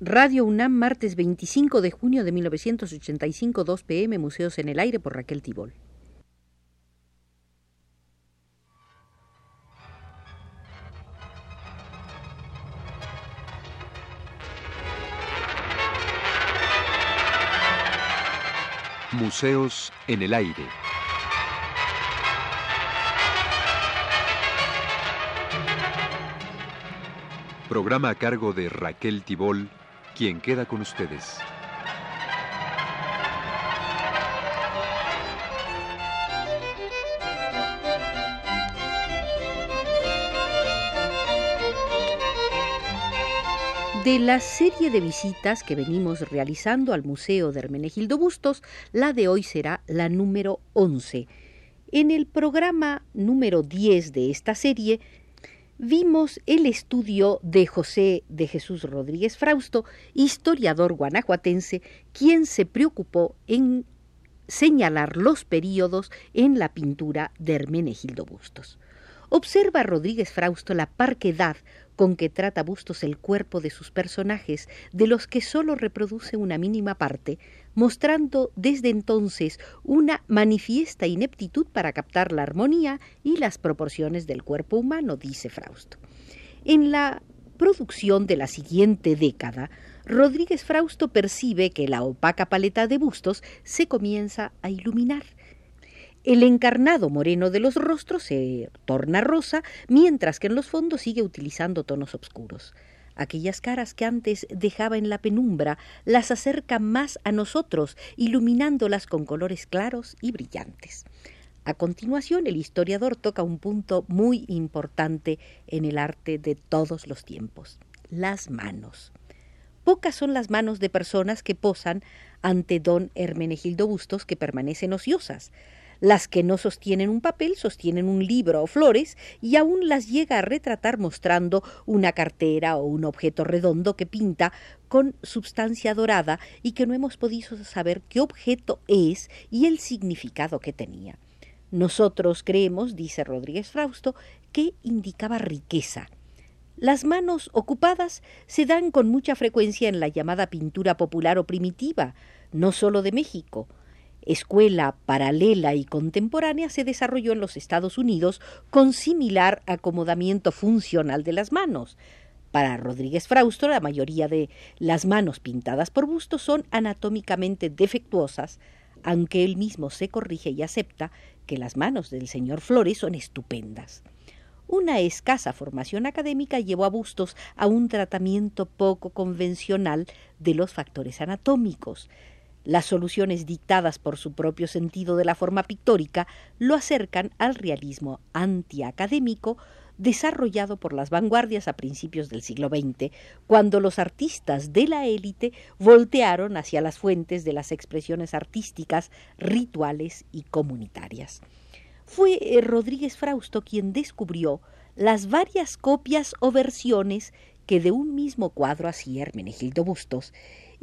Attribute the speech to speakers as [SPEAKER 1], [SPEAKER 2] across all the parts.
[SPEAKER 1] Radio UNAM, martes 25 de junio de 1985, 2 pm, Museos en el Aire por Raquel Tibol.
[SPEAKER 2] Museos en el Aire. Programa a cargo de Raquel Tibol, quien queda con ustedes.
[SPEAKER 1] De la serie de visitas que venimos realizando al Museo de Hermenegildo Bustos, la de hoy será la número 11. En el programa número 10 de esta serie vimos el estudio de José de Jesús Rodríguez Frausto, historiador guanajuatense, quien se preocupó en señalar los períodos en la pintura de Hermenegildo Bustos. Observa Rodríguez Frausto la parquedad con que trata Bustos el cuerpo de sus personajes, de los que sólo reproduce una mínima parte, mostrando desde entonces una manifiesta ineptitud para captar la armonía y las proporciones del cuerpo humano, dice Frausto. En la producción de la siguiente década, Rodríguez Frausto percibe que la opaca paleta de bustos se comienza a iluminar el encarnado moreno de los rostros se torna rosa, mientras que en los fondos sigue utilizando tonos oscuros. Aquellas caras que antes dejaba en la penumbra las acerca más a nosotros, iluminándolas con colores claros y brillantes. A continuación, el historiador toca un punto muy importante en el arte de todos los tiempos, las manos. Pocas son las manos de personas que posan ante don Hermenegildo Bustos que permanecen ociosas. Las que no sostienen un papel sostienen un libro o flores y aún las llega a retratar mostrando una cartera o un objeto redondo que pinta con substancia dorada y que no hemos podido saber qué objeto es y el significado que tenía. Nosotros creemos, dice Rodríguez Frausto, que indicaba riqueza. Las manos ocupadas se dan con mucha frecuencia en la llamada pintura popular o primitiva, no sólo de México, escuela paralela y contemporánea se desarrolló en los Estados Unidos con similar acomodamiento funcional de las manos. Para Rodríguez Frausto, la mayoría de las manos pintadas por Bustos son anatómicamente defectuosas, aunque él mismo se corrige y acepta que las manos del señor Flores son estupendas. Una escasa formación académica llevó a Bustos a un tratamiento poco convencional de los factores anatómicos. Las soluciones dictadas por su propio sentido de la forma pictórica lo acercan al realismo antiacadémico desarrollado por las vanguardias a principios del siglo XX, cuando los artistas de la élite voltearon hacia las fuentes de las expresiones artísticas, rituales y comunitarias. Fue eh, Rodríguez Frausto quien descubrió las varias copias o versiones que de un mismo cuadro hacía Hermenegildo Bustos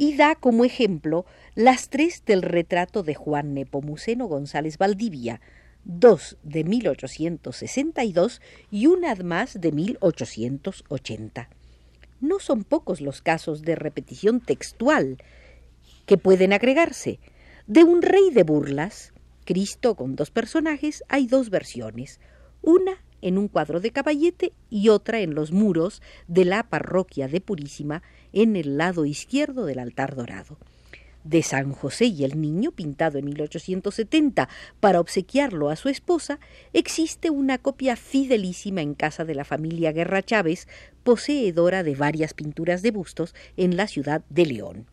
[SPEAKER 1] y da como ejemplo las tres del retrato de Juan Nepomuceno González Valdivia, dos de 1862 y una más de 1880. No son pocos los casos de repetición textual que pueden agregarse. De un rey de burlas, Cristo con dos personajes, hay dos versiones, una en un cuadro de caballete y otra en los muros de la parroquia de Purísima en el lado izquierdo del altar dorado. De San José y el Niño, pintado en 1870 para obsequiarlo a su esposa, existe una copia fidelísima en casa de la familia Guerra Chávez, poseedora de varias pinturas de bustos en la ciudad de León.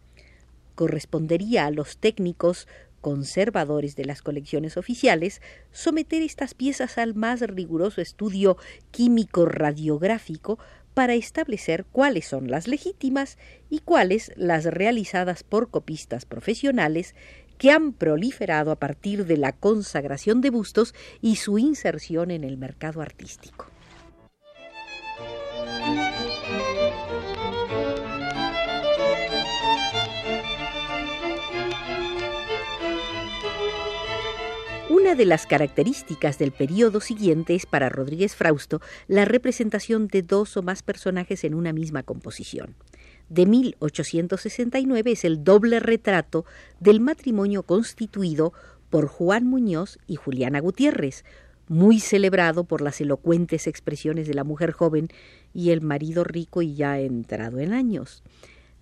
[SPEAKER 1] Correspondería a los técnicos conservadores de las colecciones oficiales someter estas piezas al más riguroso estudio químico radiográfico para establecer cuáles son las legítimas y cuáles las realizadas por copistas profesionales que han proliferado a partir de la consagración de bustos y su inserción en el mercado artístico. Una de las características del periodo siguiente es para Rodríguez Frausto la representación de dos o más personajes en una misma composición. de 1869 es el doble retrato del matrimonio constituido por Juan Muñoz y Juliana Gutiérrez, muy celebrado por las elocuentes expresiones de la mujer joven y el marido rico y ya entrado en años.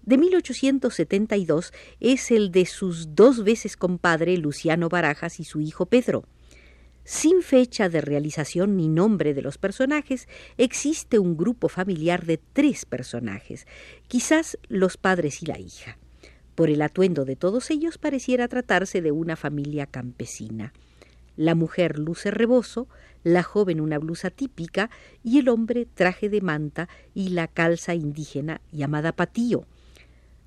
[SPEAKER 1] De 1872 es el de sus dos veces compadre Luciano Barajas y su hijo Pedro. Sin fecha de realización ni nombre de los personajes, existe un grupo familiar de tres personajes, quizás los padres y la hija. Por el atuendo de todos ellos pareciera tratarse de una familia campesina. La mujer luce rebozo, la joven una blusa típica y el hombre traje de manta y la calza indígena llamada patío.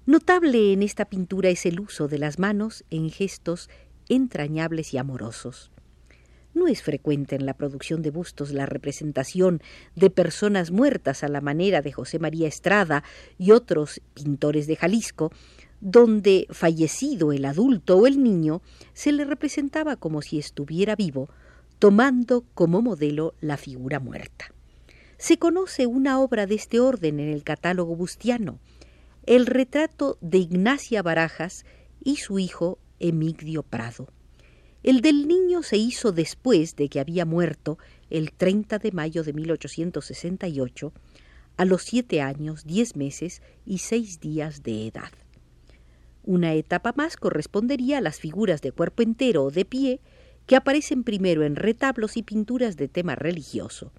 [SPEAKER 1] Notable en esta pintura es el uso de las manos en gestos entrañables y amorosos. No es frecuente en la producción de bustos la representación de personas muertas a la manera de José María Estrada y otros pintores de Jalisco, donde, fallecido el adulto o el niño, se le representaba como si estuviera vivo, tomando como modelo la figura muerta. Se conoce una obra de este orden en el catálogo bustiano, el retrato de Ignacia Barajas y su hijo Emigdio Prado. El del niño se hizo después de que había muerto el 30 de mayo de 1868, a los siete años, diez meses y seis días de edad. Una etapa más correspondería a las figuras de cuerpo entero o de pie que aparecen primero en retablos y pinturas de tema religioso.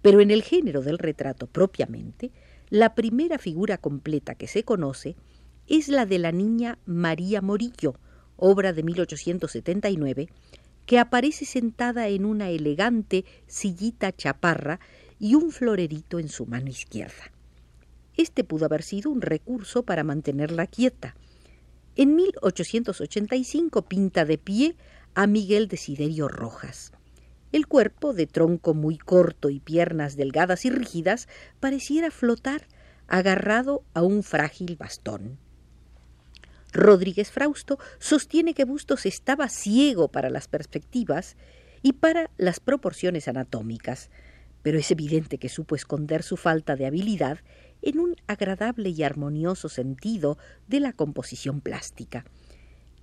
[SPEAKER 1] Pero en el género del retrato propiamente, la primera figura completa que se conoce es la de la niña María Morillo, obra de 1879, que aparece sentada en una elegante sillita chaparra y un florerito en su mano izquierda. Este pudo haber sido un recurso para mantenerla quieta. En 1885 pinta de pie a Miguel Desiderio Rojas. El cuerpo, de tronco muy corto y piernas delgadas y rígidas, pareciera flotar, agarrado a un frágil bastón. Rodríguez Frausto sostiene que Bustos estaba ciego para las perspectivas y para las proporciones anatómicas, pero es evidente que supo esconder su falta de habilidad en un agradable y armonioso sentido de la composición plástica.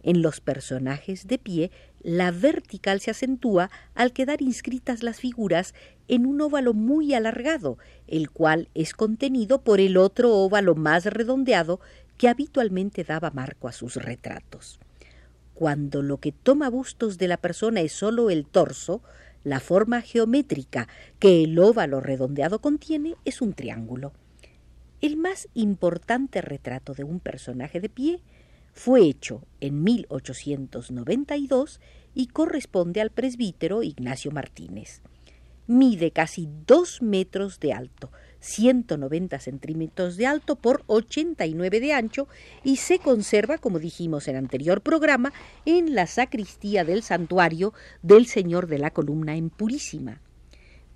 [SPEAKER 1] En los personajes de pie, la vertical se acentúa al quedar inscritas las figuras en un óvalo muy alargado, el cual es contenido por el otro óvalo más redondeado que habitualmente daba marco a sus retratos. Cuando lo que toma bustos de la persona es sólo el torso, la forma geométrica que el óvalo redondeado contiene es un triángulo. El más importante retrato de un personaje de pie fue hecho en 1892 y corresponde al presbítero Ignacio Martínez. Mide casi dos metros de alto, 190 centímetros de alto por 89 de ancho y se conserva, como dijimos en anterior programa, en la sacristía del santuario del Señor de la Columna en Purísima.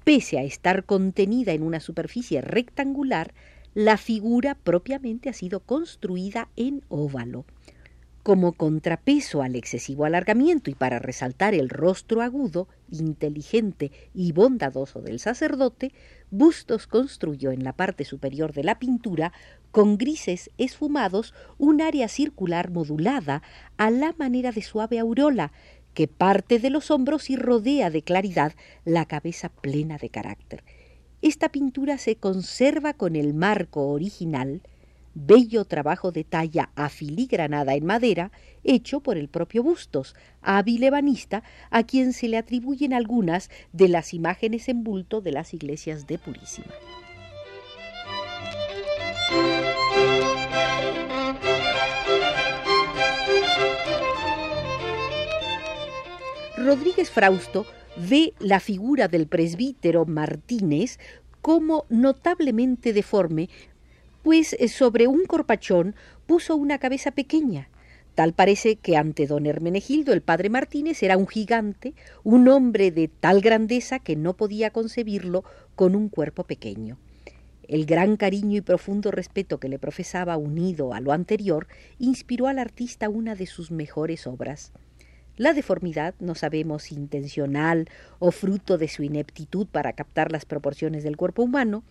[SPEAKER 1] Pese a estar contenida en una superficie rectangular, la figura propiamente ha sido construida en óvalo. Como contrapeso al excesivo alargamiento y para resaltar el rostro agudo, inteligente y bondadoso del sacerdote, Bustos construyó en la parte superior de la pintura, con grises esfumados, un área circular modulada a la manera de suave aureola, que parte de los hombros y rodea de claridad la cabeza plena de carácter. Esta pintura se conserva con el marco original, bello trabajo de talla afiligranada en madera hecho por el propio Bustos, hábil ebanista a quien se le atribuyen algunas de las imágenes en bulto de las iglesias de Purísima. Rodríguez Frausto ve la figura del presbítero Martínez como notablemente deforme pues eh, sobre un corpachón puso una cabeza pequeña. Tal parece que ante don Hermenegildo el padre Martínez era un gigante, un hombre de tal grandeza que no podía concebirlo con un cuerpo pequeño. El gran cariño y profundo respeto que le profesaba unido a lo anterior inspiró al artista una de sus mejores obras. La deformidad, no sabemos intencional o fruto de su ineptitud para captar las proporciones del cuerpo humano,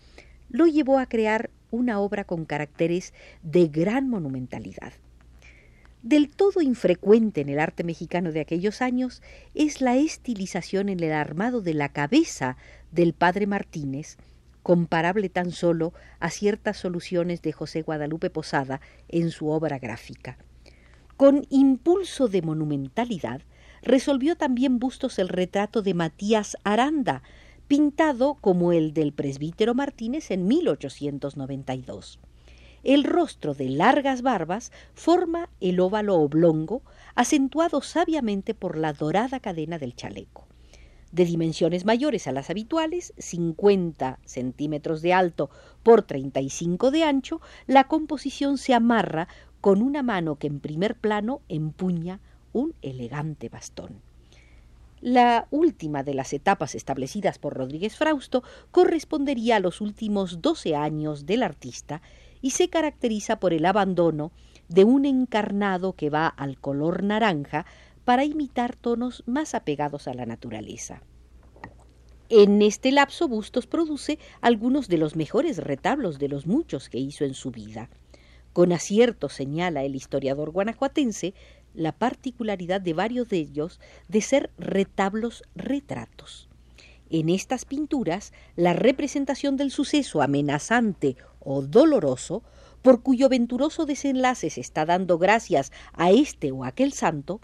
[SPEAKER 1] lo llevó a crear una obra con caracteres de gran monumentalidad. Del todo infrecuente en el arte mexicano de aquellos años es la estilización en el armado de la cabeza del padre Martínez, comparable tan solo a ciertas soluciones de José Guadalupe Posada en su obra gráfica. Con impulso de monumentalidad, resolvió también Bustos el retrato de Matías Aranda, pintado como el del presbítero Martínez en 1892. El rostro de largas barbas forma el óvalo oblongo, acentuado sabiamente por la dorada cadena del chaleco. De dimensiones mayores a las habituales, 50 centímetros de alto por 35 de ancho, la composición se amarra con una mano que en primer plano empuña un elegante bastón. La última de las etapas establecidas por Rodríguez Frausto correspondería a los últimos doce años del artista y se caracteriza por el abandono de un encarnado que va al color naranja para imitar tonos más apegados a la naturaleza. En este lapso Bustos produce algunos de los mejores retablos de los muchos que hizo en su vida. Con acierto señala el historiador guanajuatense la particularidad de varios de ellos de ser retablos retratos. En estas pinturas, la representación del suceso amenazante o doloroso, por cuyo venturoso desenlace se está dando gracias a este o aquel santo,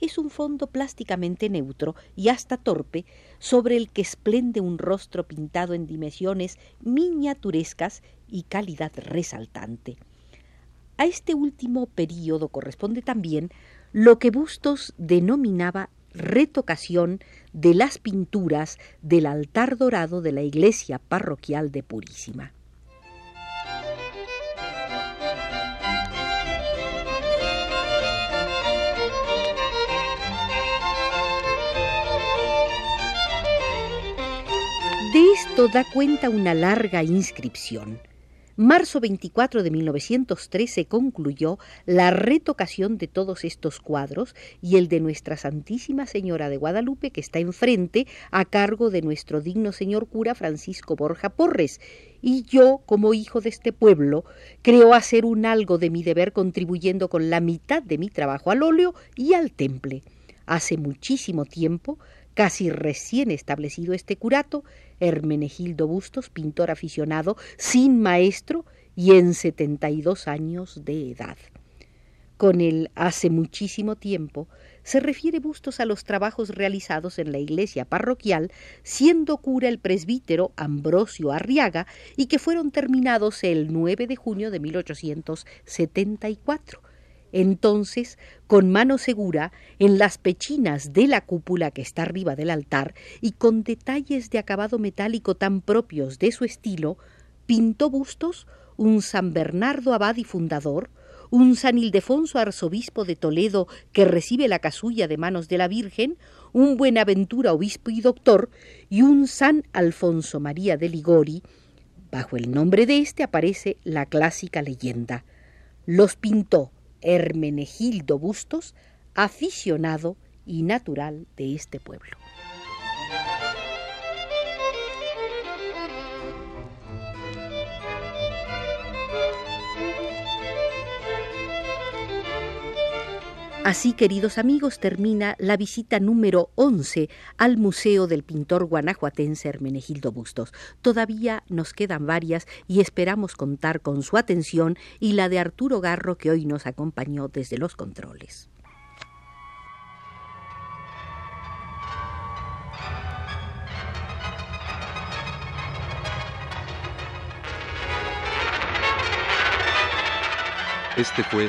[SPEAKER 1] es un fondo plásticamente neutro y hasta torpe sobre el que esplende un rostro pintado en dimensiones miniaturescas y calidad resaltante. A este último período corresponde también lo que Bustos denominaba retocación de las pinturas del altar dorado de la iglesia parroquial de Purísima. De esto da cuenta una larga inscripción. Marzo 24 de 1913 concluyó la retocación de todos estos cuadros y el de Nuestra Santísima Señora de Guadalupe que está enfrente a cargo de nuestro digno señor cura Francisco Borja Porres. Y yo, como hijo de este pueblo, creo hacer un algo de mi deber contribuyendo con la mitad de mi trabajo al óleo y al temple. Hace muchísimo tiempo casi recién establecido este curato, Hermenegildo Bustos, pintor aficionado, sin maestro y en setenta y dos años de edad. Con el hace muchísimo tiempo se refiere Bustos a los trabajos realizados en la iglesia parroquial, siendo cura el presbítero Ambrosio Arriaga y que fueron terminados el 9 de junio de 1874 entonces, con mano segura, en las pechinas de la cúpula que está arriba del altar y con detalles de acabado metálico tan propios de su estilo, pintó bustos un San Bernardo abad y fundador, un San Ildefonso arzobispo de Toledo que recibe la casulla de manos de la Virgen, un Buenaventura obispo y doctor, y un San Alfonso María de Ligori. Bajo el nombre de este aparece la clásica leyenda. Los pintó Hermenegildo Bustos, aficionado y natural de este pueblo. Así, queridos amigos, termina la visita número 11 al Museo del Pintor Guanajuatense Hermenegildo Bustos. Todavía nos quedan varias y esperamos contar con su atención y la de Arturo Garro que hoy nos acompañó desde los controles.
[SPEAKER 2] Este fue